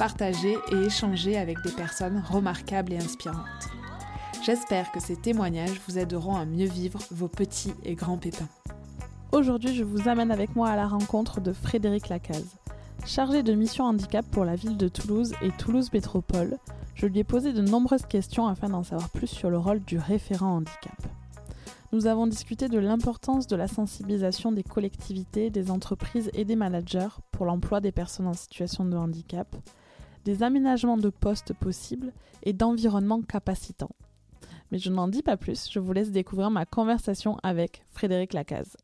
partager et échanger avec des personnes remarquables et inspirantes. J'espère que ces témoignages vous aideront à mieux vivre vos petits et grands pépins. Aujourd'hui, je vous amène avec moi à la rencontre de Frédéric Lacaze. Chargé de mission handicap pour la ville de Toulouse et Toulouse Métropole, je lui ai posé de nombreuses questions afin d'en savoir plus sur le rôle du référent handicap. Nous avons discuté de l'importance de la sensibilisation des collectivités, des entreprises et des managers pour l'emploi des personnes en situation de handicap, des aménagements de postes possibles et d'environnements capacitants. Mais je n'en dis pas plus, je vous laisse découvrir ma conversation avec Frédéric Lacaze.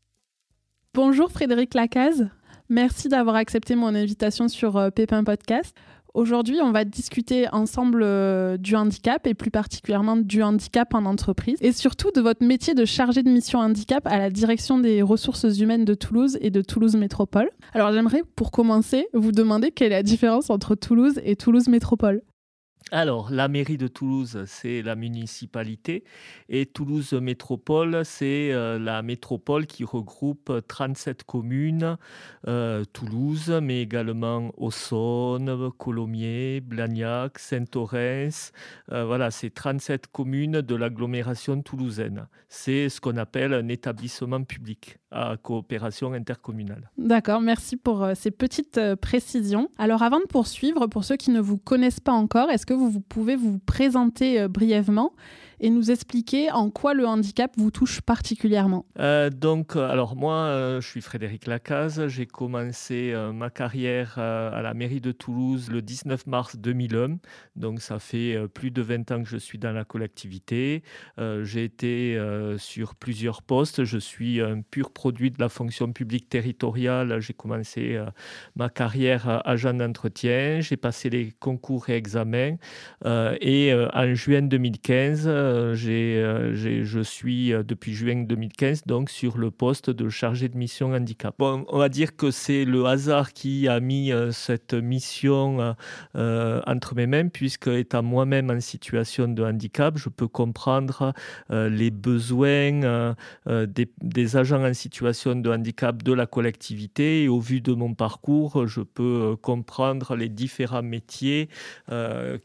Bonjour Frédéric Lacaze, merci d'avoir accepté mon invitation sur euh, Pépin Podcast. Aujourd'hui, on va discuter ensemble euh, du handicap et plus particulièrement du handicap en entreprise et surtout de votre métier de chargé de mission handicap à la direction des ressources humaines de Toulouse et de Toulouse Métropole. Alors j'aimerais pour commencer vous demander quelle est la différence entre Toulouse et Toulouse Métropole. Alors, la mairie de Toulouse, c'est la municipalité et Toulouse Métropole, c'est euh, la métropole qui regroupe 37 communes, euh, Toulouse, mais également Aussonne, Colomiers, Blagnac, Saint-Orens. Euh, voilà, c'est 37 communes de l'agglomération toulousaine. C'est ce qu'on appelle un établissement public à coopération intercommunale. D'accord, merci pour ces petites précisions. Alors, avant de poursuivre, pour ceux qui ne vous connaissent pas encore, est-ce que vous, pouvez vous présenter euh, brièvement? Et nous expliquer en quoi le handicap vous touche particulièrement. Euh, donc, euh, alors moi, je suis Frédéric Lacaze. J'ai commencé ma carrière à la mairie de Toulouse le 19 mars 2001. Donc, ça fait plus de 20 ans que je suis dans la collectivité. J'ai été sur plusieurs postes. Je suis un pur produit de la fonction publique territoriale. J'ai commencé ma carrière agent d'entretien. J'ai passé les concours et examens. Euh, et euh, en juin 2015, euh, je suis depuis juin 2015 donc sur le poste de chargé de mission handicap. On va dire que c'est le hasard qui a mis cette mission entre mes mains, puisque étant moi-même en situation de handicap, je peux comprendre les besoins des, des, agents en situation de handicap de la collectivité. Et au vu de mon parcours, je peux comprendre les différents métiers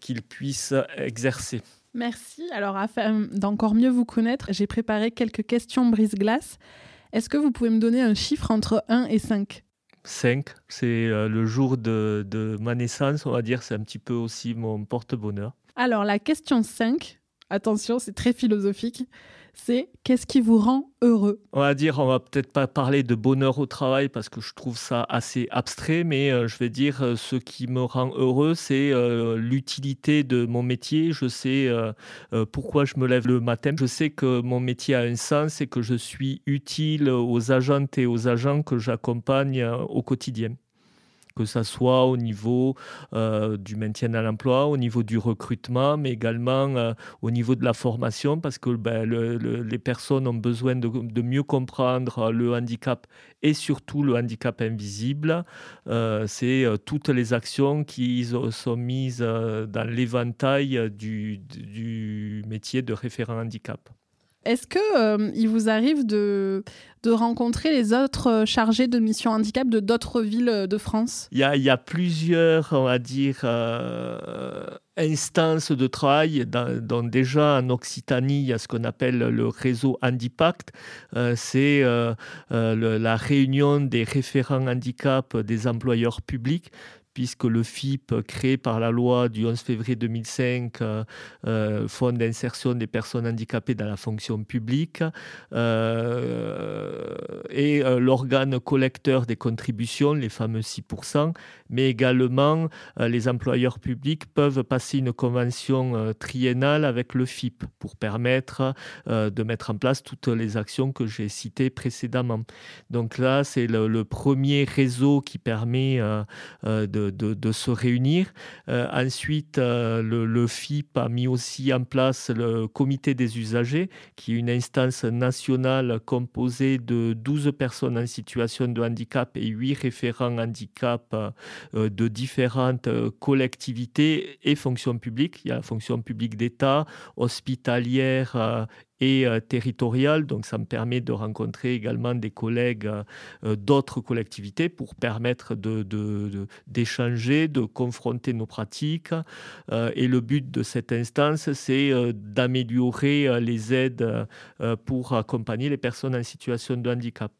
qu'ils puissent exercer. Merci. Alors, afin d'encore mieux vous connaître, j'ai préparé quelques questions brise-glace. Est-ce que vous pouvez me donner un chiffre entre 1 et 5 5, c'est euh, le jour de, de, ma naissance, on va dire, c'est un petit peu aussi mon porte-bonheur. Alors, la question 5, attention, c'est très philosophique c'est qu'est-ce qui vous rend heureux? On va dire, on va peut-être pas parler de bonheur au travail parce que je trouve ça assez abstrait, mais euh, je vais dire euh, ce qui me rend heureux, c'est euh, l'utilité de mon métier. Je sais pourquoi je me lève le matin. Je sais que mon métier a un sens et que je suis utile aux agentes et aux agents que j'accompagne au quotidien que ce soit au niveau euh, du maintien à l'emploi, au niveau du recrutement, mais également euh, au niveau de la formation, parce que ben, les personnes ont besoin de, mieux comprendre le handicap et surtout le handicap invisible. Euh, c'est toutes les actions qui sont mises dans l'éventail du métier de référent handicap. Est-ce que euh, il vous arrive de, de rencontrer les autres euh, chargés de mission handicap de d'autres villes euh, de France? Il y, a, il y, a, plusieurs, on va dire, instances de travail. Dans, déjà en Occitanie, il y a ce qu'on appelle le réseau Handipact. C'est la réunion des référents handicap des employeurs publics puisque le FIP, créé par la loi du 11 février 2005, euh, euh, Fonds d'insertion des personnes handicapées dans la fonction publique, euh, est l'organe collecteur des contributions, les fameux 6%, mais également les employeurs publics peuvent passer une convention triennale avec le FIP pour permettre de mettre en place toutes les actions que j'ai citées précédemment. Donc là, c'est le, premier réseau qui permet de de, se réunir. ensuite, le, le, FIP a mis aussi en place le comité des usagers, qui est une instance nationale composée de 12 personnes en situation de handicap et 8 référents handicap de différentes collectivités et fonctions publiques. Il y a la fonction publique d'État, hospitalière et euh, territoriale. Donc ça me permet de rencontrer également des collègues euh, d'autres collectivités pour permettre d'échanger, de, de, confronter nos pratiques. Euh, et le but de cette instance, c'est d'améliorer les aides pour accompagner les personnes en situation de handicap.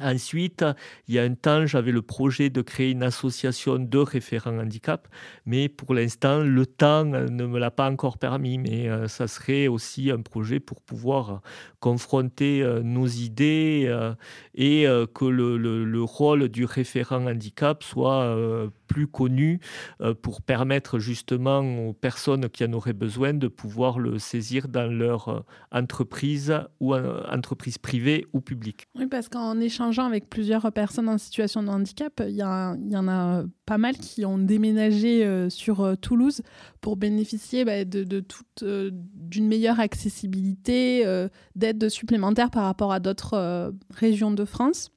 Ensuite, il y a un temps, j'avais le projet de créer une association de référents handicap, mais pour l'instant, le temps ne me l'a pas encore permis. Mais euh, ça serait aussi un projet pour pouvoir confronter euh, nos idées euh, et que le, rôle du référent handicap soit plus connu pour permettre justement aux personnes qui en auraient besoin de pouvoir le saisir dans leur entreprise ou entreprise privée ou publique. Oui, parce qu'en échange avec plusieurs personnes en situation de handicap, il y, en a pas mal qui ont déménagé euh, sur euh, Toulouse pour bénéficier bah, de, toute euh, d'une meilleure accessibilité, d'aides supplémentaires par rapport à d'autres régions de France.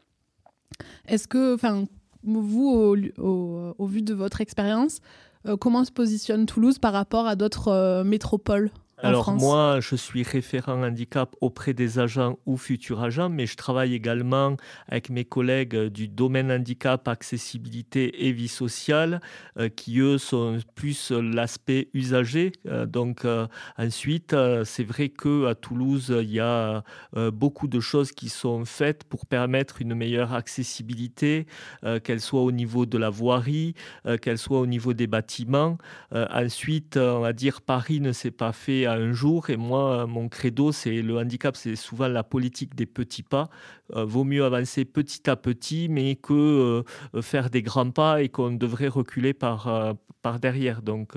Est-ce que, enfin, vous, au, vu de votre expérience, comment se positionne Toulouse par rapport à d'autres métropoles? Alors moi, je suis référent handicap auprès des agents ou futurs agents, mais je travaille également avec mes collègues du domaine handicap, accessibilité et vie sociale, euh, qui eux sont plus l'aspect usager. Euh, donc euh, ensuite, c'est vrai que à Toulouse, il y a beaucoup de choses qui sont faites pour permettre une meilleure accessibilité, qu'elle soit au niveau de la voirie, qu'elle soit au niveau des bâtiments. ensuite, on va dire Paris ne s'est pas fait un jour. Et moi, mon credo, c'est le handicap, c'est souvent la politique des petits pas. Euh, vaut mieux avancer petit à petit, mais que euh, faire des grands pas et qu'on devrait reculer par, euh, par derrière. Donc,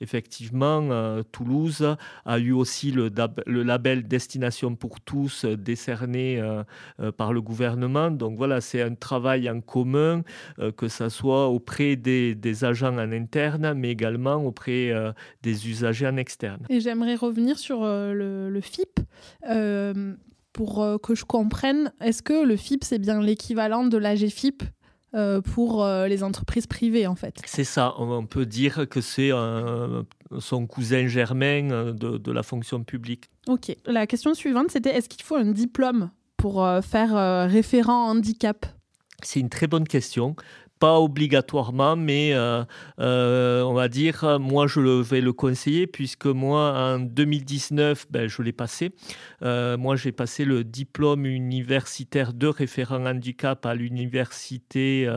effectivement, Toulouse a eu aussi le, label Destination pour tous décerné par le gouvernement. Donc, voilà, c'est un travail en commun, que ce soit auprès des, des, agents en interne, mais également auprès des usagers en externe. Et j'aimerais revenir sur le, le, FIP pour euh, que je comprenne, est-ce que le FIP, c'est bien l'équivalent de l'AGFIP euh, pour euh, les entreprises privées, en fait? C'est ça, on peut dire que c'est son cousin germain de, de, la fonction publique. Ok, la question suivante, c'était est-ce qu'il faut un diplôme pour faire référent handicap? C'est une très bonne question pas obligatoirement, mais euh, euh, on va dire, moi je vais le conseiller puisque moi en 2019, ben, je l'ai passé. Euh, moi j'ai passé le diplôme universitaire de référent handicap à l'université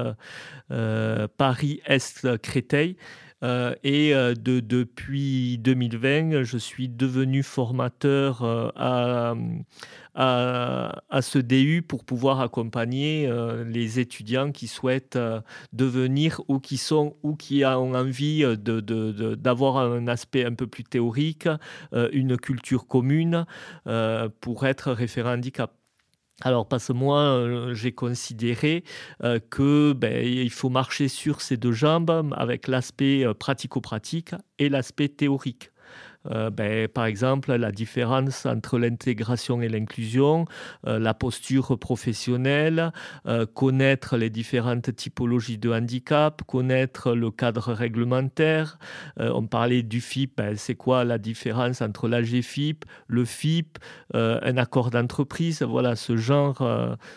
Paris-Est Créteil. Et de, depuis 2020, je suis devenu formateur à, à, ce DU pour pouvoir accompagner euh, les étudiants qui souhaitent euh, devenir ou qui sont ou qui ont envie d'avoir un aspect un peu plus théorique, euh, une culture commune pour être référent handicap. Alors parce que moi, j'ai considéré que ben, il faut marcher sur ces deux jambes avec l'aspect pratico-pratique et l'aspect théorique. Euh, ben, par exemple, la différence entre l'intégration et l'inclusion, euh, la posture professionnelle, euh, connaître les différentes typologies de handicap, connaître le cadre réglementaire. on parlait du FIP, ben, c'est quoi la différence entre l'AGFIP, le FIP, un accord d'entreprise, voilà ce genre,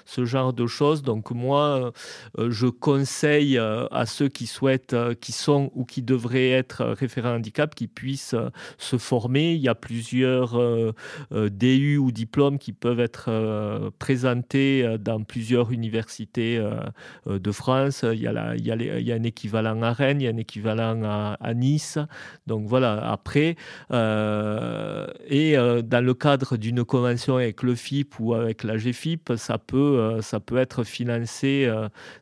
ce genre de choses. Donc moi, je conseille à ceux qui souhaitent, qui sont ou qui devraient être référents handicap, qui puissent se former. Il y a plusieurs euh, euh, DU ou diplômes qui peuvent être euh, présentés dans plusieurs universités de France. Il y, a un équivalent à Rennes, il y a un équivalent à, Nice. Donc voilà, après, et dans le cadre d'une convention avec le FIP ou avec la GFIP, ça peut être financé.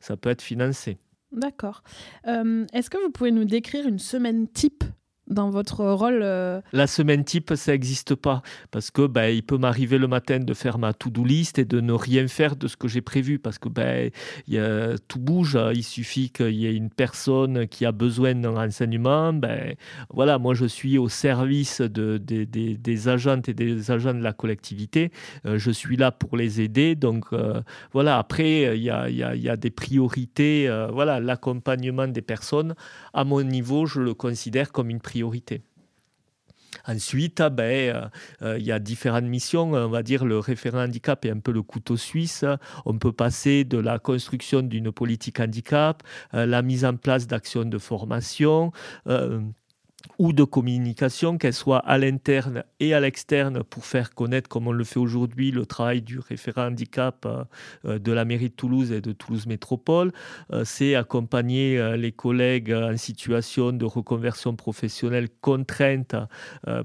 ça peut être financé. D'accord. Est-ce que vous pouvez nous décrire une semaine type? Dans votre rôle euh, La semaine type, ça n'existe pas. Parce que ben, il peut m'arriver le matin de faire ma to-do list et de ne rien faire de ce que j'ai prévu. Parce que ben, y a, tout bouge. Il suffit qu'il y ait une personne qui a besoin d'un renseignement. Ben, voilà, moi, je suis au service de, des agentes et des agents de la collectivité. Euh, je suis là pour les aider. Donc, euh, voilà, après, il y a, des priorités. voilà, l'accompagnement des personnes, à mon niveau, je le considère comme une priorité Ensuite, ah ben, euh, euh, il y a différentes missions. On va dire le référent handicap est un peu le couteau suisse. On peut passer de la construction d'une politique handicap, euh, la mise en place d'actions de formation ou de communication, qu'elle soit à l'interne et à l'externe, pour faire connaître, comme on le fait aujourd'hui, le travail du référent handicap euh, euh, de la mairie de Toulouse et de Toulouse Métropole. Euh, c'est accompagner les collègues en situation de reconversion professionnelle contrainte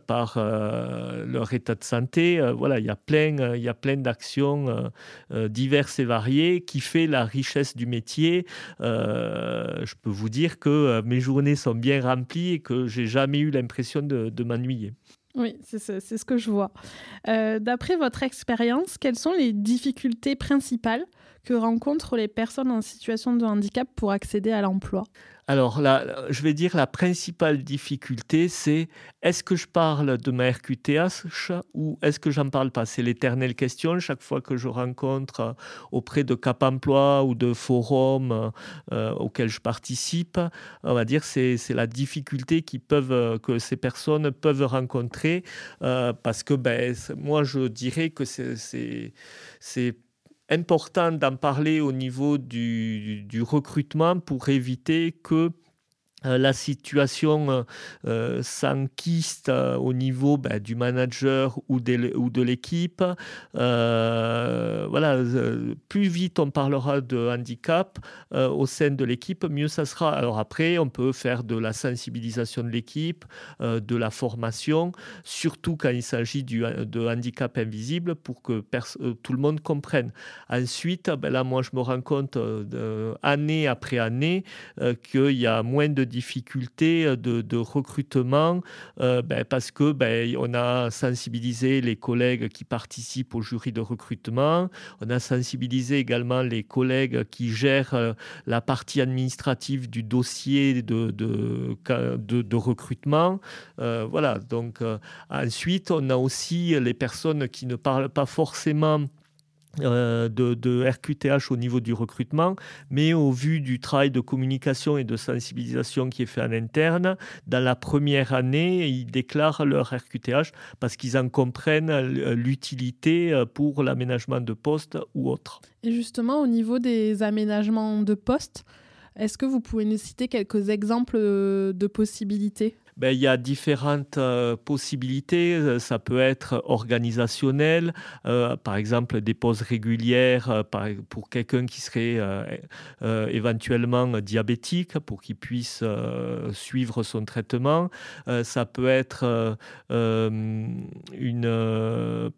par leur état de santé. Voilà, il y a plein, il y a plein d'actions diverses et variées qui fait la richesse du métier. je peux vous dire que mes journées sont bien remplies et que j'ai jamais eu l'impression de, m'ennuyer. Oui, c'est ce que je vois. Euh, d'après votre expérience, quelles sont les difficultés principales que rencontrent les personnes en situation de handicap pour accéder à l'emploi? Alors, je vais dire la principale difficulté, c'est est-ce que je parle de ma RQTH ou est-ce que j'en parle pas? C'est l'éternelle question. Chaque fois que je rencontre euh, auprès de Cap Emploi ou de forums euh, auxquels je participe, on va dire c'est c'est la difficulté peuvent, que ces personnes peuvent rencontrer euh, parce que ben, moi je dirais que c'est important d'en parler au niveau du, recrutement pour éviter que la situation euh, euh, s'enquiste au niveau ben, du manager ou de, ou de l'équipe. voilà, plus vite on parlera de handicap au sein de l'équipe, mieux ça sera. Alors après, on peut faire de la sensibilisation de l'équipe, de la formation, surtout quand il s'agit de handicap invisible pour que tout le monde comprenne. Ensuite, ben là, moi, je me rends compte année après année qu'il y a moins de difficultés euh, de, recrutement euh, ben, parce que ben, on a sensibilisé les collègues qui participent au jury de recrutement, on a sensibilisé également les collègues qui gèrent euh, la partie administrative du dossier de, de, de, recrutement. voilà, donc ensuite, on a aussi les personnes qui ne parlent pas forcément euh, de, RQTH au niveau du recrutement, mais au vu du travail de communication et de sensibilisation qui est fait en interne, dans la première année, ils déclarent leur RQTH parce qu'ils en comprennent l'utilité euh, pour l'aménagement de poste ou autre. Et justement, au niveau des aménagements de poste, est-ce que vous pouvez nous citer quelques exemples euh, de possibilités? Ben, il y a différentes euh, possibilités. Euh, ça peut être organisationnel, euh, par exemple des pauses régulières pour quelqu'un qui serait éventuellement diabétique, pour qu'il puisse suivre son traitement. ça peut être une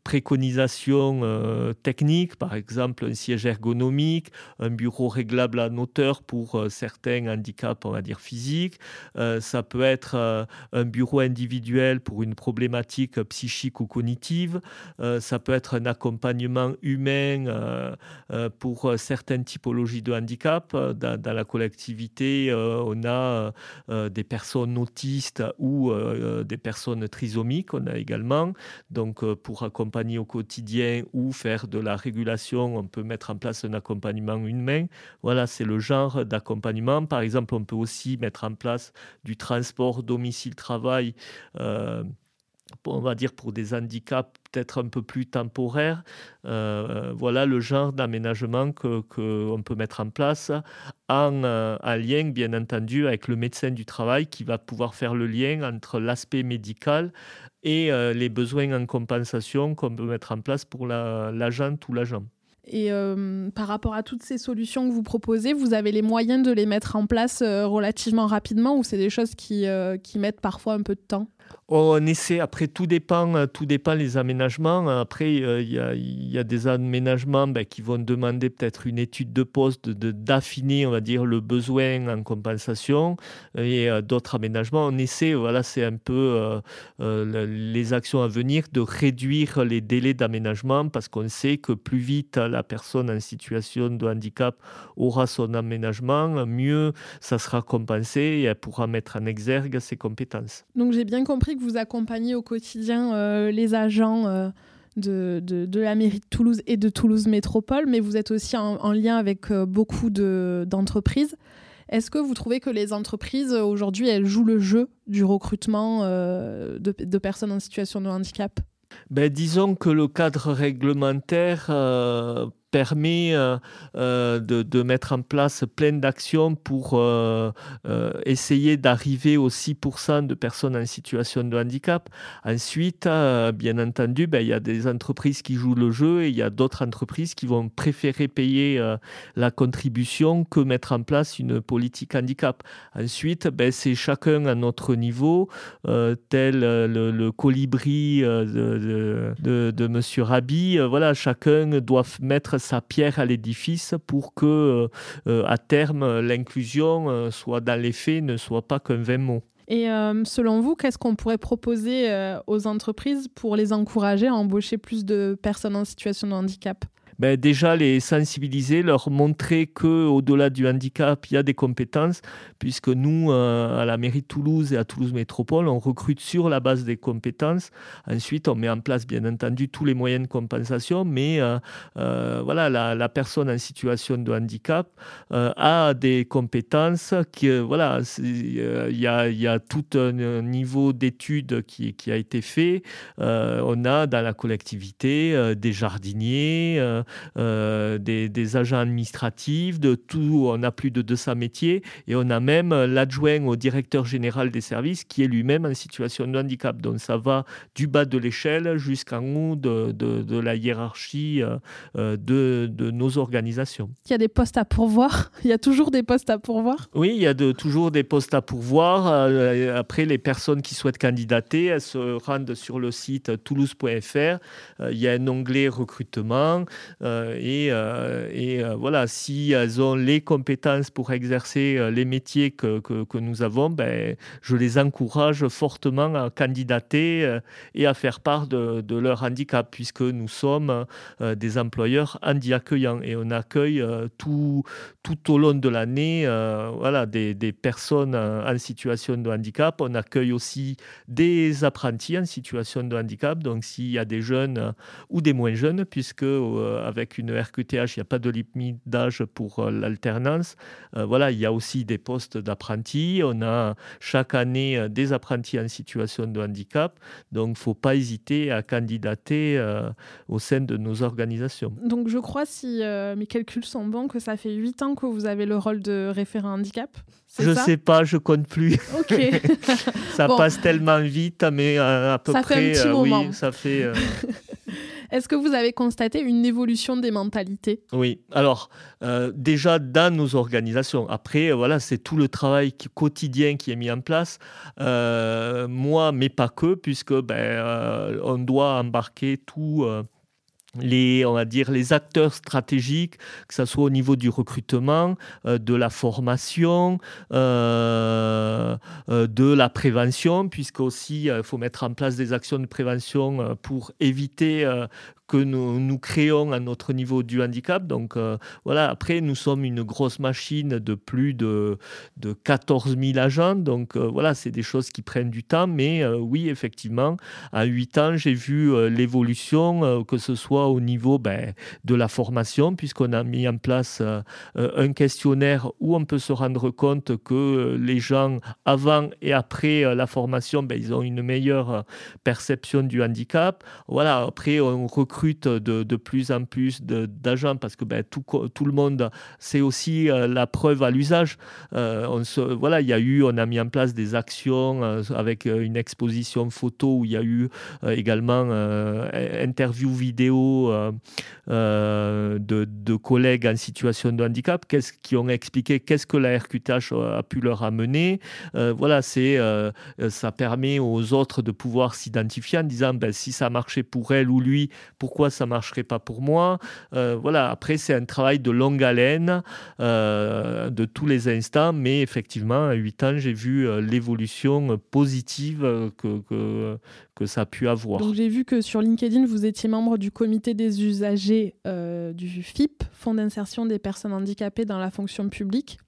préconisation technique, par exemple un siège ergonomique, un bureau réglable en hauteur pour certains handicaps, on va dire physiques. ça peut être un bureau individuel pour une problématique psychique ou cognitive. Euh, ça peut être un accompagnement humain euh, euh, pour certaines typologies de handicap. Dans, la collectivité, on a des personnes autistes ou des personnes trisomiques. On a également. Donc, pour accompagner au quotidien ou faire de la régulation, on peut mettre en place un accompagnement humain. Voilà, c'est le genre d'accompagnement. Par exemple, on peut aussi mettre en place du transport domicile le travail, euh, on va dire pour des handicaps peut-être un peu plus temporaires. Euh, voilà le genre d'aménagement qu'on peut mettre en place euh, en, lien, bien entendu, avec le médecin du travail qui va pouvoir faire le lien entre l'aspect médical et les besoins en compensation qu'on peut mettre en place pour l'agent ou l'agent. Et par rapport à toutes ces solutions que vous proposez, vous avez les moyens de les mettre en place relativement rapidement ou c'est des choses qui, qui mettent parfois un peu de temps? On essaie, après tout dépend, euh, tout dépend les aménagements. Après, euh, il y, a, des aménagements ben, qui vont demander peut-être une étude de poste, d'affiner, on va dire, le besoin en compensation. Et euh, d'autres aménagements, on essaie, voilà, c'est un peu les actions à venir, de réduire les délais d'aménagement parce qu'on sait que plus vite la personne en situation de handicap aura son aménagement, mieux ça sera compensé et elle pourra mettre en exergue ses compétences. Donc j'ai bien compris que vous accompagnez au quotidien euh, les agents euh, de, de, la mairie de Toulouse et de Toulouse Métropole, mais vous êtes aussi en, lien avec euh, beaucoup d'entreprises. Est-ce que vous trouvez que les entreprises, aujourd'hui, elles jouent le jeu du recrutement de, personnes en situation de handicap? Ben, Disons que le cadre réglementaire euh, euh, de, mettre en place plein d'actions pour euh, essayer d'arriver aux 6% de personnes en situation de handicap. Ensuite, bien entendu, ben, il y a des entreprises qui jouent le jeu et il y a d'autres entreprises qui vont préférer payer la contribution que mettre en place une politique handicap. Ensuite, ben, c'est chacun à notre niveau, tel le, colibri de, de, de, M. Rabi. voilà, chacun doit mettre sa pierre à l'édifice pour que, euh, à terme, l'inclusion euh, soit dans les faits, ne soit pas qu'un vain mot. Et euh, selon vous, qu'est-ce qu'on pourrait proposer aux entreprises pour les encourager à embaucher plus de personnes en situation de handicap? Ben déjà les sensibiliser, leur montrer que au-delà du handicap, il y a des compétences, puisque nous, euh, à la mairie de Toulouse et à Toulouse Métropole, on recrute sur la base des compétences. Ensuite, on met en place, bien entendu, tous les moyens de compensation, mais euh, euh, voilà, la, personne en situation de handicap a des compétences qui, voilà, il y a, y a, tout un niveau d'études qui, qui, a été fait. on a dans la collectivité des jardiniers, euh, des, agents administratifs, de tout. On a plus de 200 métiers et on a même l'adjoint au directeur général des services qui est lui-même en situation de handicap. Donc ça va du bas de l'échelle jusqu'en haut de, la hiérarchie euh, euh, de, nos organisations. Il y a des postes à pourvoir Il y a toujours des postes à pourvoir Oui, il y a de, toujours des postes à pourvoir. Après, les personnes qui souhaitent candidater, elles se rendent sur le site toulouse.fr. Il y a un onglet recrutement. Euh, et, euh, euh, voilà, si elles ont les compétences pour exercer les métiers que, nous avons, ben, je les encourage fortement à candidater et à faire part de, leur handicap, puisque nous sommes des employeurs handi accueillants et on accueille tout, tout au long de l'année voilà, des, personnes en situation de handicap. On accueille aussi des apprentis en situation de handicap, donc s'il y a des jeunes ou des moins jeunes, puisque avec une RQTH, il n'y a pas de limite d'âge pour euh, l'alternance. Euh, voilà, il y a aussi des postes d'apprentis. On a chaque année euh, des apprentis en situation de handicap. Donc, il ne faut pas hésiter à candidater au sein de nos organisations. Donc, je crois, si mes calculs sont bons, que ça fait 8 ans que vous avez le rôle de référent handicap. Je ne sais pas, je compte plus. Ok. ça passe tellement vite, mais à, peu ça près, fait un petit moment. oui, ça fait. Est-ce que vous avez constaté une évolution des mentalités? Oui, alors euh, déjà dans nos organisations. Après, euh, voilà, c'est tout le travail quotidien qui est mis en place. Euh, moi, mais pas que, puisque ben, on doit embarquer tout les, on va dire, les acteurs stratégiques, que ce soit au niveau du recrutement, euh, de la formation, euh, euh, de la prévention, puisque aussi il faut mettre en place des actions de prévention pour éviter que nous, créons à notre niveau du handicap. Donc voilà, après, nous sommes une grosse machine de plus de, de 14 000 agents. Donc voilà, c'est des choses qui prennent du temps. Mais oui, effectivement, à 8 ans, j'ai vu l'évolution, que ce soit au niveau ben, de la formation, puisqu'on a mis en place euh, euh, un questionnaire où on peut se rendre compte que les gens, avant et après euh, la formation, ben, ils ont une meilleure perception du handicap. Voilà, après, on recrute recrute de, plus en plus d'agents parce que ben, tout, le monde, c'est aussi la preuve à l'usage. se, voilà, il y a eu, on a mis en place des actions avec une exposition photo où il y a eu également interview vidéo de, de, collègues en situation de handicap qui ont expliqué? Qu'est-ce que la RQTH a pu leur amener? voilà, c'est ça permet aux autres de pouvoir s'identifier en disant ben, si ça marchait pour elle ou lui, pourquoi ça marcherait pas pour moi euh, Voilà, après c'est un travail de longue haleine euh, de tous les instants, mais effectivement, à 8 ans, j'ai vu euh, l'évolution positive que, que, ça a pu avoir. Donc j'ai vu que sur LinkedIn, vous étiez membre du comité des usagers du FIP, Fonds d'insertion des personnes handicapées dans la fonction publique.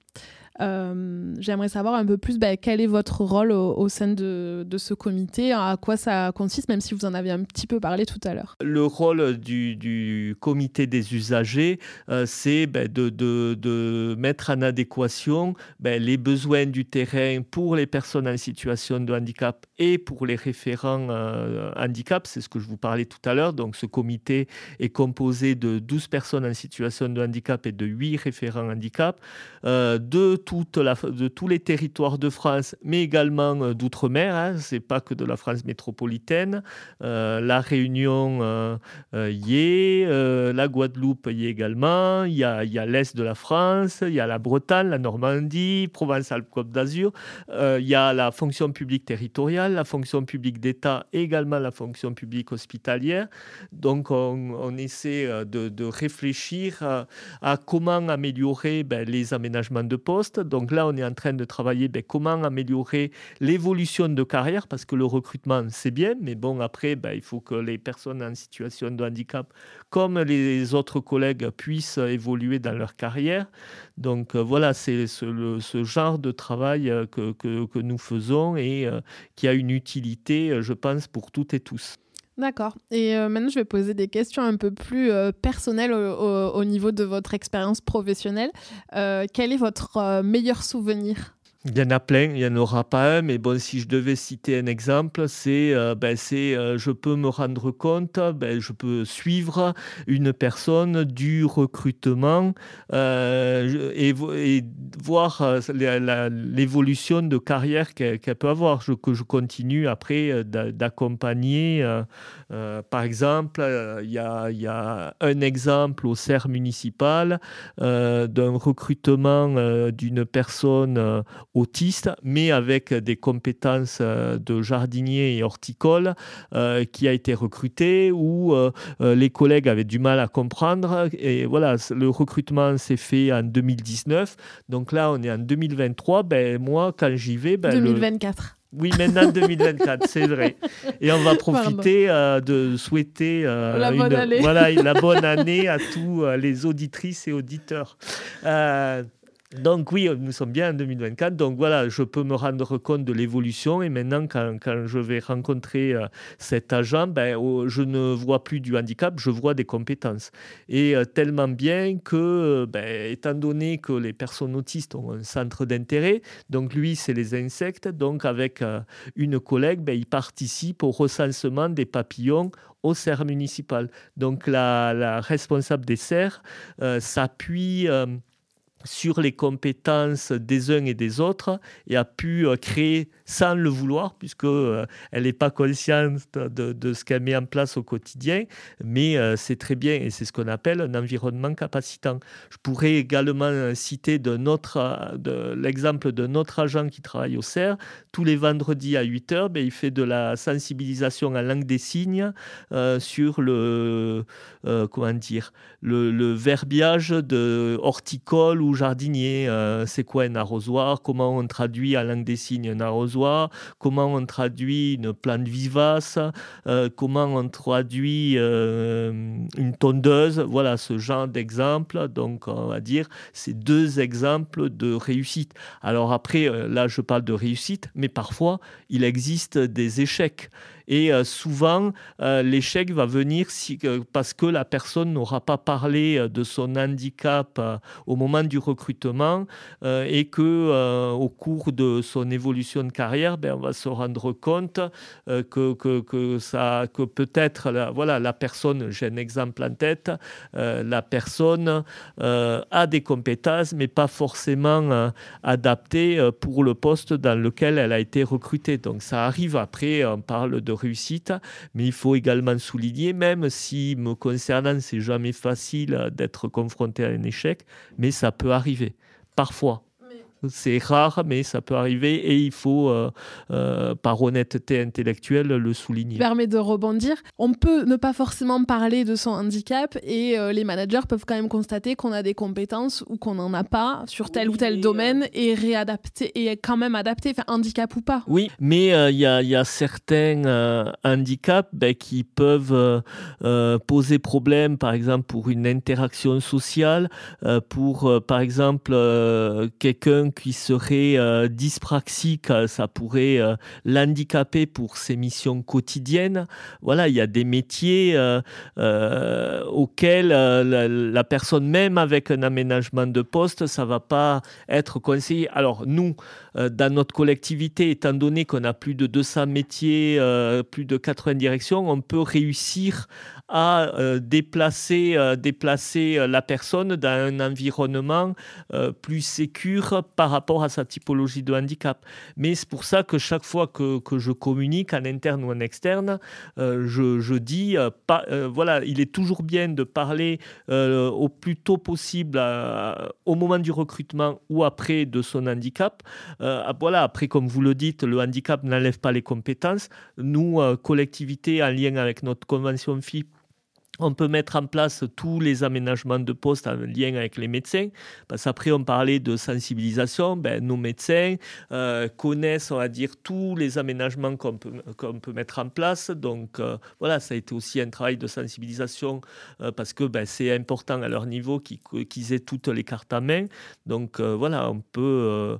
Euh, j'aimerais savoir un peu plus bah, quel est votre rôle au, sein de, ce comité, à quoi ça consiste, même si vous en avez un petit peu parlé tout à l'heure. Le rôle du, comité des usagers, euh, c'est bah, de, mettre en adéquation bah, les besoins du terrain pour les personnes en situation de handicap et pour les référents euh, handicap. C'est ce que je vous parlais tout à l'heure. Donc ce comité est composé de 12 personnes en situation de handicap et de 8 référents handicap. de de tous les territoires de France, mais également euh, d'outre-mer. Hein, Ce n'est pas que de la France métropolitaine. Euh, la Réunion euh, y est, la Guadeloupe y est également. Il y a, l'Est de la France, il y a la Bretagne, la Normandie, Provence-Alpes-Côte d'Azur. il y a la fonction publique territoriale, la fonction publique d'État également la fonction publique hospitalière. Donc on, essaie de, réfléchir à, comment améliorer ben, les aménagements de donc là, on est en train de travailler ben, comment améliorer l'évolution de carrière, parce que le recrutement, c'est bien, mais bon, après, ben, il faut que les personnes en situation de handicap, comme les autres collègues, puissent évoluer dans leur carrière. Donc euh, voilà, c'est ce, genre de travail euh, que, que, nous faisons et euh, qui a une utilité, je pense, pour toutes et tous. D'accord. Et euh, maintenant, je vais poser des questions un peu plus euh, personnelles au, niveau de votre expérience professionnelle. Euh, quel est votre meilleur souvenir? Il y en a plein, il n'y en aura pas un, mais bon, si je devais citer un exemple, c'est, euh, ben, euh, je peux me rendre compte, ben, je peux suivre une personne du recrutement euh, et, voir l'évolution de carrière qu'elle, peut avoir, je, que je continue après d'accompagner. par exemple, il y, a, y, a, un exemple au CER municipal d'un recrutement d'une personne autiste, mais avec des compétences euh, de jardinier et horticole, euh, qui a été recruté, où euh, les collègues avaient du mal à comprendre. Et voilà, le recrutement s'est fait en 2019. Donc là, on est en 2023. Ben, moi, quand j'y vais... Ben, 2024. Oui, maintenant 2024, c'est vrai. Et on va profiter de souhaiter la, bonne année. Voilà, la bonne année à tous les auditrices et auditeurs. Donc oui, nous sommes bien en 2024. Donc voilà, je peux me rendre compte de l'évolution. Et maintenant, quand, je vais rencontrer euh, cet agent, ben, oh, je ne vois plus du handicap, je vois des compétences. Et euh, tellement bien que, euh, ben, étant donné que les personnes autistes ont un centre d'intérêt, donc lui, c'est les insectes. Donc avec une collègue, ben, il participe au recensement des papillons au serre municipal. Donc la, la responsable des serres s'appuie sur les compétences des uns et des autres et a pu euh, créer sans le vouloir, puisqu'elle euh, n'est pas consciente de, ce qu'elle met en place au quotidien, mais euh, c'est très bien et c'est ce qu'on appelle un environnement capacitant. Je pourrais également citer de l'exemple de notre agent qui travaille au CERF. Tous les vendredis à 8 h ben, il fait de la sensibilisation en langue des signes sur le, comment dire, le, le verbiage de horticole ou jardinier, euh, c'est quoi un arrosoir, comment on traduit à langue des signes un arrosoir, comment on traduit une plante vivace, euh, comment on traduit euh, une tondeuse, voilà ce genre d'exemple. Donc on va dire c'est deux exemples de réussite. Alors après, là je parle de réussite, mais parfois il existe des échecs. Et souvent, l'échec va venir parce que la personne n'aura pas parlé de son handicap au moment du recrutement et que au cours de son évolution de carrière, ben, on va se rendre compte que, que, que, que peut-être la, voilà, la personne, j'ai un exemple en tête, la personne a des compétences, mais pas forcément adaptées pour le poste dans lequel elle a été recrutée. Donc ça arrive après, on parle de réussite, mais il faut également souligner, même si me concernant, c'est jamais facile d'être confronté à un échec, mais ça peut arriver, parfois. C'est rare, mais ça peut arriver et il faut, euh, euh, par honnêteté intellectuelle, le souligner. Permet de rebondir. On peut ne pas forcément parler de son handicap et euh, les managers peuvent quand même constater qu'on a des compétences ou qu'on n'en a pas sur tel ou tel domaine et réadapter et quand même adapter, enfin, handicap ou pas. Oui, mais il y, a, certains handicaps ben, qui peuvent poser problème, par exemple pour une interaction sociale, pour par exemple quelqu'un qui serait euh, dyspraxique, euh, ça pourrait euh, l'handicaper pour ses missions quotidiennes. Voilà, il y a des métiers auxquels la, personne, même avec un aménagement de poste, ça va pas être conseillé. Alors nous, dans notre collectivité, étant donné qu'on a plus de 200 métiers, plus de 80 directions, on peut réussir à déplacer, déplacer la personne dans un environnement plus sécure par rapport à sa typologie de handicap. Mais c'est pour ça que chaque fois que, que je communique en interne ou en externe, euh, je, je, dis, euh, pas, euh, voilà, il est toujours bien de parler au plus tôt possible, au moment du recrutement ou après de son handicap. Voilà, après, comme vous le dites, le handicap n'enlève pas les compétences. Nous, collectivité, en lien avec notre convention FIP, on peut mettre en place tous les aménagements de poste en lien avec les médecins. Parce qu'après, on parlait de sensibilisation. Ben, nos médecins euh, connaissent, on va dire, tous les aménagements qu'on peut, mettre en place. Donc, euh, voilà, ça a été aussi un travail de sensibilisation euh, parce que ben, c'est important à leur niveau qu'ils, aient toutes les cartes à main. Donc, voilà, on peut,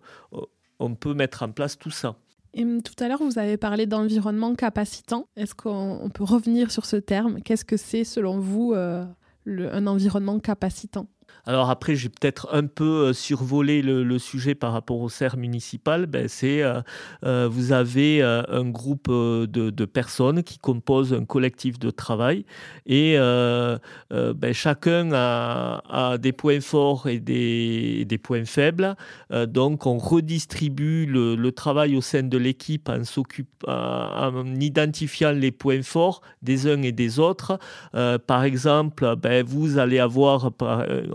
on peut mettre en place tout ça. Et hum, tout à l'heure, vous avez parlé d'environnement capacitant. Est-ce qu'on peut revenir sur ce terme? Qu'est-ce que c'est, selon vous, euh, un environnement capacitant? Alors après, j'ai peut-être un peu euh, survolé le, sujet par rapport au CER municipal. Ben, c'est euh, euh, vous avez un groupe de, personnes qui composent un collectif de travail et ben, chacun a, des points forts et des, des points faibles. donc on redistribue le, travail au sein de l'équipe en, en, identifiant les points forts des uns et des autres. par exemple, ben, vous allez avoir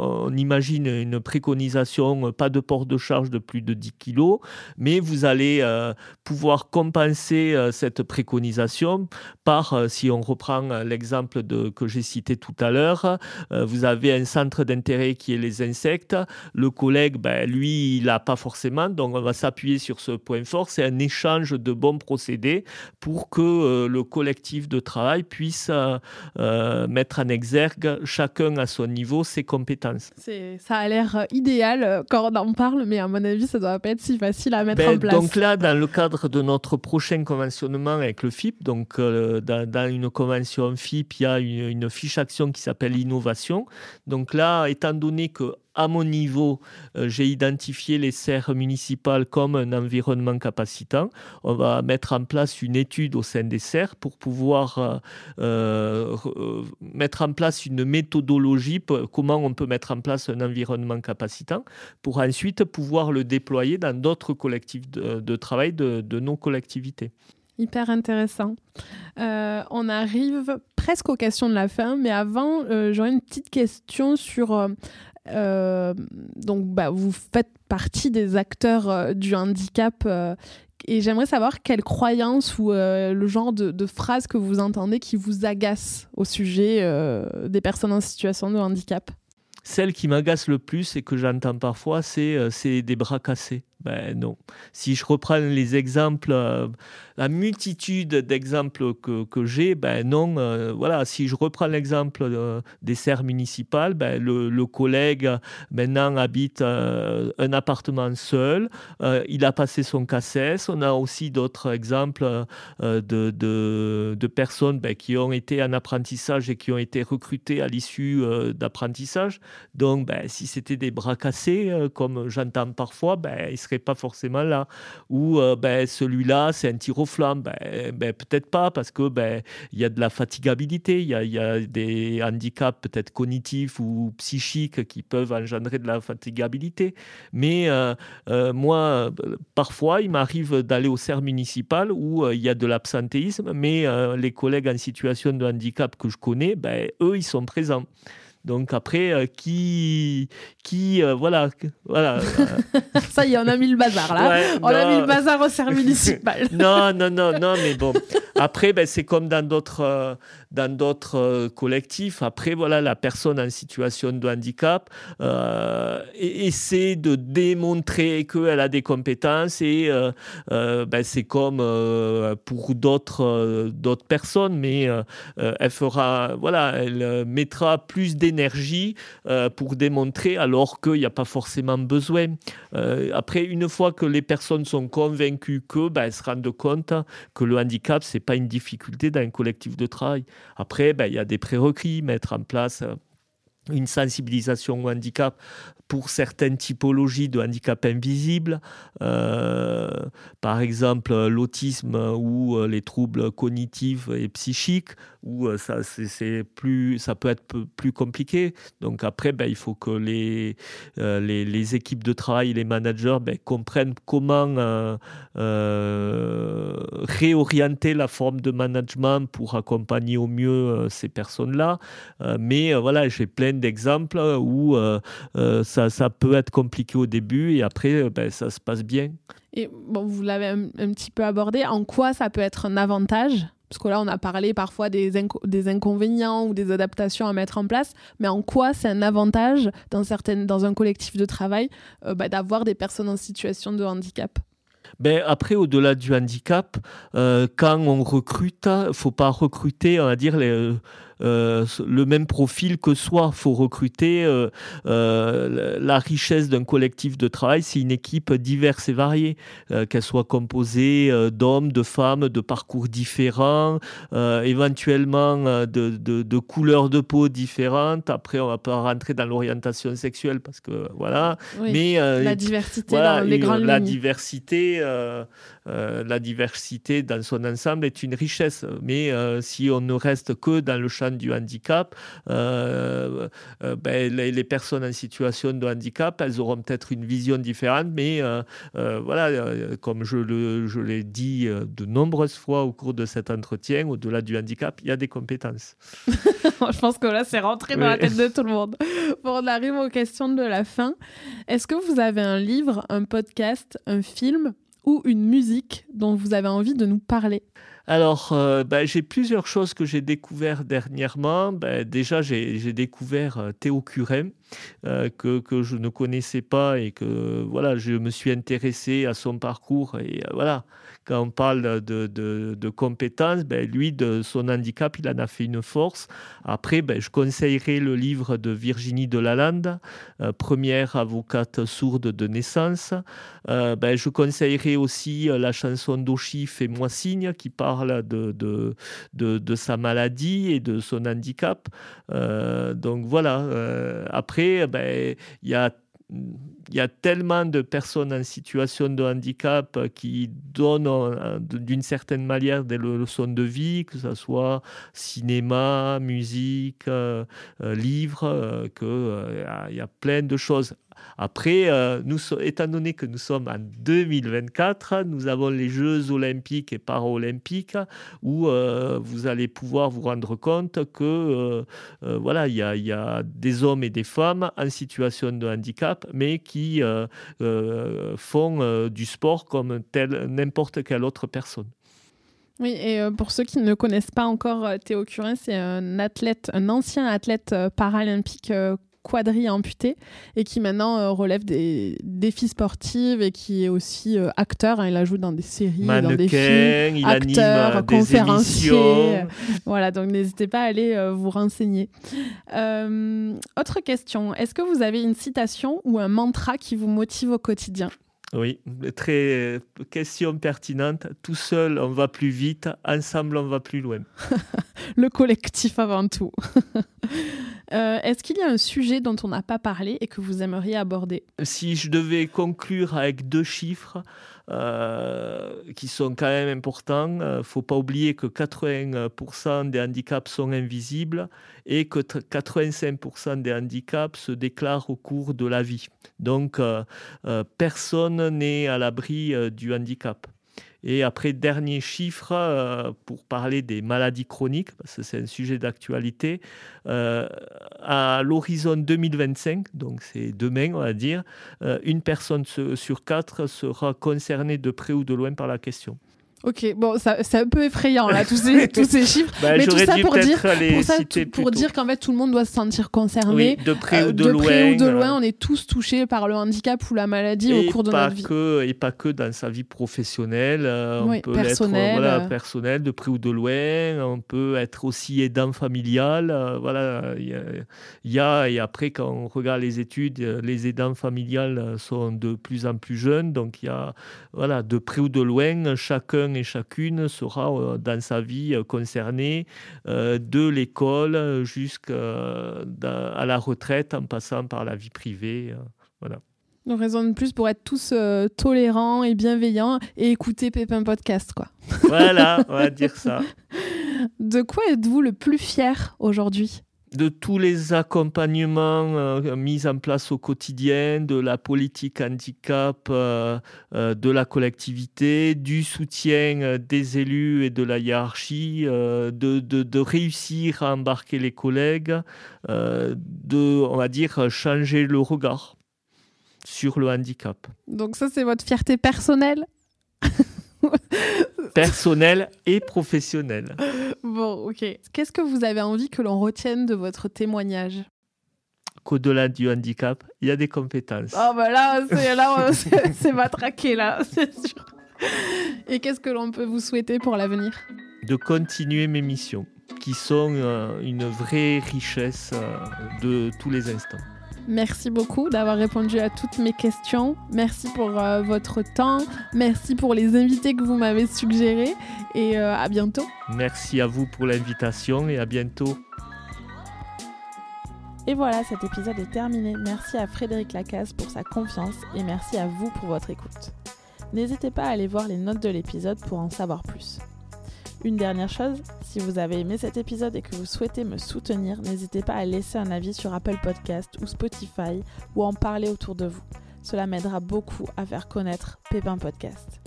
on imagine une préconisation, euh, pas de port de charge de plus de 10 kg, mais vous allez euh, pouvoir compenser euh, cette préconisation par, si on reprend l'exemple que j'ai cité tout à l'heure, vous avez un centre d'intérêt qui est les insectes. Le collègue, ben, lui, il n'a pas forcément, donc on va s'appuyer sur ce point fort. C'est un échange de bons procédés pour que le collectif de travail puisse mettre en exergue chacun à son niveau ses compétences ça a l'air euh, idéal euh, quand on en parle, mais à mon avis, ça ne doit pas être si facile à mettre ben, en place. Donc là, dans le cadre de notre prochain conventionnement avec le FIP, donc euh, dans, une convention FIP, il y a une, une fiche action qui s'appelle innovation. Donc là, étant donné que à mon niveau, euh, j'ai identifié les serres municipales comme un environnement capacitant. On va mettre en place une étude au sein des serres pour pouvoir euh, euh, mettre en place une méthodologie, comment on peut mettre en place un environnement capacitant, pour ensuite pouvoir le déployer dans d'autres collectifs de, travail de, nos collectivités. Hyper intéressant. on arrive presque aux questions de la fin, mais avant, j'aurais une petite question sur euh, donc, bah, vous faites partie des acteurs euh, du handicap. Euh, et j'aimerais savoir quelle croyance ou le genre de, de phrases que vous entendez qui vous agace au sujet des personnes en situation de handicap. Celle qui m'agace le plus et que j'entends parfois, c'est des bras cassés. Ben non. Si je reprends les exemples, euh, la multitude d'exemples que, que j'ai, ben non. Euh, voilà, si je reprends l'exemple euh, des serres municipales, ben le, collègue maintenant habite un appartement seul, il a passé son CACES. On a aussi d'autres exemples de, de, de, personnes ben, qui ont été en apprentissage et qui ont été recrutées à l'issue d'apprentissage. Donc, ben, si c'était des bras cassés, comme j'entends parfois, ben, ils pas forcément là. Ou euh, ben, celui-là, c'est un tir au flamme. Ben, ben, peut-être pas, parce que ben, y a de la fatigabilité, il y a, des handicaps peut-être cognitifs ou psychiques qui peuvent engendrer de la fatigabilité. Mais euh, euh, moi, parfois, il m'arrive d'aller au cerf municipal où il y a de l'absentéisme, mais les collègues en situation de handicap que je connais, ben, eux, ils sont présents. Donc après, euh, qui, qui, euh, voilà, voilà. Euh. Ça y est, on a mis le bazar là. on a mis le bazar au service municipal. non, non, non, non, mais bon. Après, ben, c'est comme dans d'autres, dans d'autres collectifs. Après, voilà, la personne en situation de handicap essaie de démontrer qu'elle a des compétences et ben, c'est comme pour d'autres, d'autres personnes, mais elle fera, voilà, elle mettra plus d'énergie énergie euh, pour démontrer alors qu'il n'y a pas forcément besoin. Euh, après, une fois que les personnes sont convaincues que, ben, elles se rendent compte que le handicap, c'est pas une difficulté dans un collectif de travail. Après, ben, il y a des prérequis, mettre en place euh, une sensibilisation au handicap pour certaines typologies de handicap invisibles, euh, par exemple l'autisme ou les troubles cognitifs et psychiques, où euh, ça, c'est plus, ça peut être plus compliqué. Donc après, ben, il faut que les, euh, les, équipes de travail, les managers ben, comprennent comment réorienter la forme de management pour accompagner au mieux ces personnes-là. mais voilà, j'ai plein d'exemples où ça peut être compliqué au début et après, euh, ben, ça se passe bien. Et vous l'avez un, petit peu abordé. En quoi ça peut être un avantage? Parce que là, on a parlé parfois des, inconvénients ou des adaptations à mettre en place, mais en quoi c'est un avantage dans, un collectif de travail euh, bah, d'avoir des personnes en situation de handicap? Ben après, au-delà du handicap, euh, quand on recrute, il faut pas recruter, on va dire, les, euh, le même profil que soi. Il faut recruter euh, euh, la richesse d'un collectif de travail. C'est une équipe diverse et variée, qu'elle soit composée d'hommes, de femmes, de parcours différents, éventuellement de, de, couleurs de peau différentes. Après, on va pas rentrer dans l'orientation sexuelle parce que voilà. Mais la diversité dans les grandes la diversité. La diversité dans son ensemble est une richesse. Mais si on ne reste que dans le champ du handicap, euh, euh, ben, les, personnes en situation de handicap, elles auront peut-être une vision différente, mais euh, voilà, comme je, le, je l'ai dit de nombreuses fois au cours de cet entretien, au-delà du handicap, il y a des compétences. je pense que là, c'est rentré dans la tête de tout le monde. Bon, on arrive aux questions de la fin. Est-ce que vous avez un livre, un podcast, un film ou une musique dont vous avez envie de nous parler alors, euh, ben, j'ai plusieurs choses que j'ai découvert dernièrement. Ben, déjà, j'ai découvert euh, Théo Curem, euh, que, que, je ne connaissais pas et que voilà, je me suis intéressé à son parcours. Et voilà, quand on parle de, compétences, ben, lui, de son handicap, il en a fait une force. Après, ben, je conseillerais le livre de Virginie Delalande, première avocate sourde de naissance. ben, je conseillerais aussi la chanson d'Oshi, Fais-moi signe, qui parle de, sa maladie et de son handicap. Euh, donc voilà, euh, après, il y a il y a tellement de personnes en situation de handicap qui donnent euh, d'une certaine manière des leçons de vie, que ce soit cinéma, musique, livres, qu'il y a plein de choses. Après, euh, étant donné que nous sommes en 2024, nous avons les Jeux olympiques et paralympiques où euh, vous allez pouvoir vous rendre compte que euh, voilà, il y, a des hommes et des femmes en situation de handicap, mais qui font du sport comme n'importe quelle autre personne. Oui, et pour ceux qui ne connaissent pas encore Théo Curin, c'est un athlète, un ancien athlète paralympique quadri-amputé et qui maintenant relève des défis sportifs et qui est aussi acteur. Hein. il a joué dans des séries, dans des films, il acteur, anime conférencier. voilà, donc n'hésitez pas à aller vous renseigner. autre question, est-ce que vous avez une citation ou un mantra qui vous motive au quotidien? Oui, très question pertinente. Tout seul, on va plus vite. Ensemble, on va plus loin. Le collectif avant tout. Euh, est-ce qu'il y a un sujet dont on n'a pas parlé et que vous aimeriez aborder? Si je devais conclure avec deux chiffres, euh, qui sont quand même importants. Il euh, ne faut pas oublier que 80% des handicaps sont invisibles et que 85% des handicaps se déclarent au cours de la vie. Donc, euh, personne n'est à l'abri du handicap. Et après, dernier chiffre, euh, pour parler des maladies chroniques, parce que c'est un sujet d'actualité, euh, à l'horizon 2025, donc c'est demain, on va dire, euh, une personne sur quatre sera concernée de près ou de loin par la question. Ok, bon, c'est un peu effrayant là, tous ces, tous ces chiffres. Bah, mais tout ça pour dire, pour, pour dire qu'en fait tout le monde doit se sentir concerné. de près ou de, de loin. Près ou de loin, on est tous touchés par le handicap ou la maladie au cours de notre vie. Que, et pas que dans sa vie professionnelle. Euh, on peut personnel. Être, voilà, personnel, de près ou de loin. On peut être aussi aidant familial. Euh, voilà, il y, y, a, et après quand on regarde les études, les aidants familiales sont de plus en plus jeunes. Donc il y a, voilà, de près ou de loin, chacun et chacune sera euh, dans sa vie euh, concernée euh, de l'école jusqu'à la retraite en passant par la vie privée. Voilà. Une raison de plus pour être tous tolérants et bienveillants et écouter Pépin Podcast, quoi. Voilà, on va dire ça. De quoi êtes-vous le plus fier aujourd'hui? De tous les accompagnements euh, mis en place au quotidien, de la politique handicap euh, euh, de la collectivité, du soutien des élus et de la hiérarchie, de, de, réussir à embarquer les collègues, de, on va dire, changer le regard sur le handicap. Donc ça, c'est votre fierté personnelle? personnel et professionnel. Bon, ok. Qu'est-ce que vous avez envie que l'on retienne de votre témoignage? Qu'au-delà du handicap, il y a des compétences. Oh, bah là, c'est matraqué, là, c'est sûr. Et qu'est-ce que l'on peut vous souhaiter pour l'avenir? De continuer mes missions, qui sont euh, une vraie richesse euh, de tous les instants. Merci beaucoup d'avoir répondu à toutes mes questions. Merci pour euh, votre temps. Merci pour les invités que vous m'avez suggérés. Et euh, à bientôt. Merci à vous pour l'invitation et à bientôt. Et voilà, cet épisode est terminé. Merci à Frédéric Lacaze pour sa confiance et merci à vous pour votre écoute. N'hésitez pas à aller voir les notes de l'épisode pour en savoir plus. Une dernière chose, si vous avez aimé cet épisode et que vous souhaitez me soutenir, n'hésitez pas à laisser un avis sur Apple Podcast ou Spotify ou en parler autour de vous. Cela m'aidera beaucoup à faire connaître Pépin Podcast.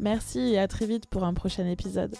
Merci et à très vite pour un prochain épisode.